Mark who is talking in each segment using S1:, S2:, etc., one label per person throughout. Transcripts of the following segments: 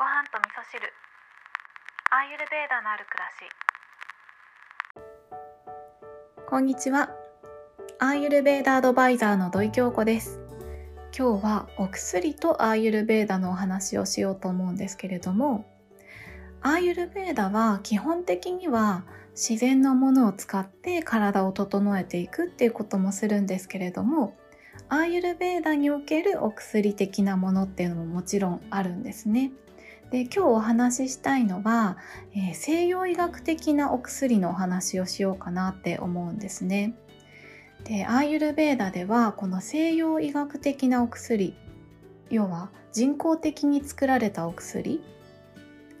S1: ご飯と味噌汁アーユルベーダのある暮らし
S2: こんにちは。アーユルベーダアドバイザーの土井京子です。今日はお薬とアーユルベーダのお話をしようと思うんですけれども、アーユルベーダは基本的には自然のものを使って体を整えていくっていうこともするんですけれども、アーユルベーダにおけるお薬的なものっていうのももちろんあるんですね。で今日お話ししたいのは、えー西洋医学的なお薬のお話をしようかなって思うんですね。でアーユルベーダではこの西洋医学的なお薬要は人工的に作られたお薬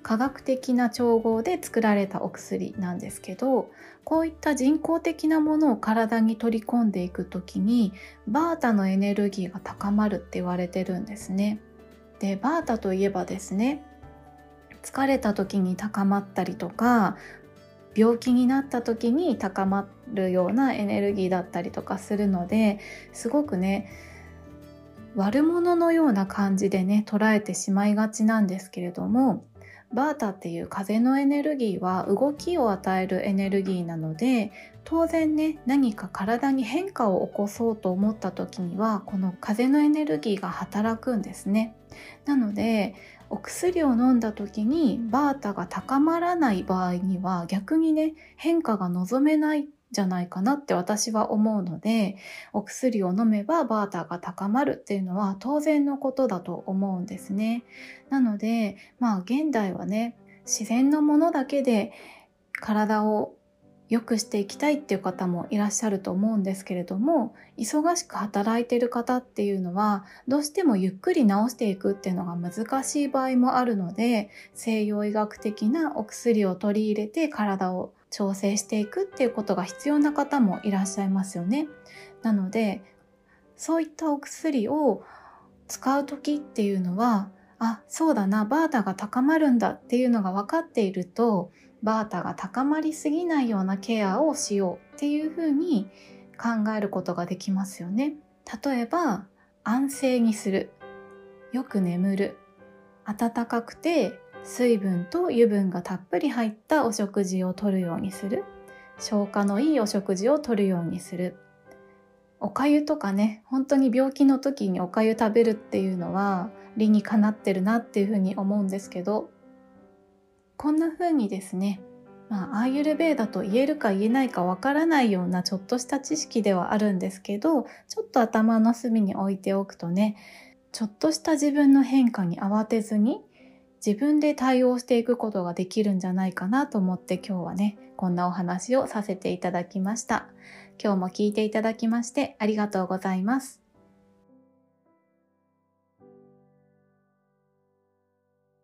S2: 科学的な調合で作られたお薬なんですけどこういった人工的なものを体に取り込んでいく時にバータのエネルギーが高まるって言われてるんですね。でバータといえばですね疲れた時に高まったりとか病気になった時に高まるようなエネルギーだったりとかするのですごくね悪者のような感じでね捉えてしまいがちなんですけれどもバータっていう風のエネルギーは動きを与えるエネルギーなので当然ね何か体に変化を起こそうと思った時にはこの風のエネルギーが働くんですね。なのでお薬を飲んだ時にバータが高まらない場合には逆にね変化が望めないじゃないかなって私は思うのでお薬を飲めばバーターが高まるっていうのは当然のことだと思うんですね。なのでまあ現代はね自然のものだけで体を良くしていきたいっていう方もいらっしゃると思うんですけれども忙しく働いている方っていうのはどうしてもゆっくり治していくっていうのが難しい場合もあるので西洋医学的なお薬を取り入れて体を調整していくっていうことが必要な方もいらっしゃいますよね。なのでそういったお薬を使う時っていうのはあそうだなバータが高まるんだっていうのが分かっているとバータが高まりすぎないようなケアをしようっていうふうに考えることができますよね。例えば安静にする。よく眠る。暖かくて水分と油分がたっぷり入ったお食事をとるようにする。消化のいいお食事をとるようにする。おかゆとかね本当に病気の時におかゆ食べるっていうのは理にかなってるなっていうふうに思うんですけどこんな風にですねまあ、アーユルベーダと言えるか言えないかわからないようなちょっとした知識ではあるんですけどちょっと頭の隅に置いておくとねちょっとした自分の変化に慌てずに自分で対応していくことができるんじゃないかなと思って今日はねこんなお話をさせていただきました。今日も聞いていただきましてありがとうございます。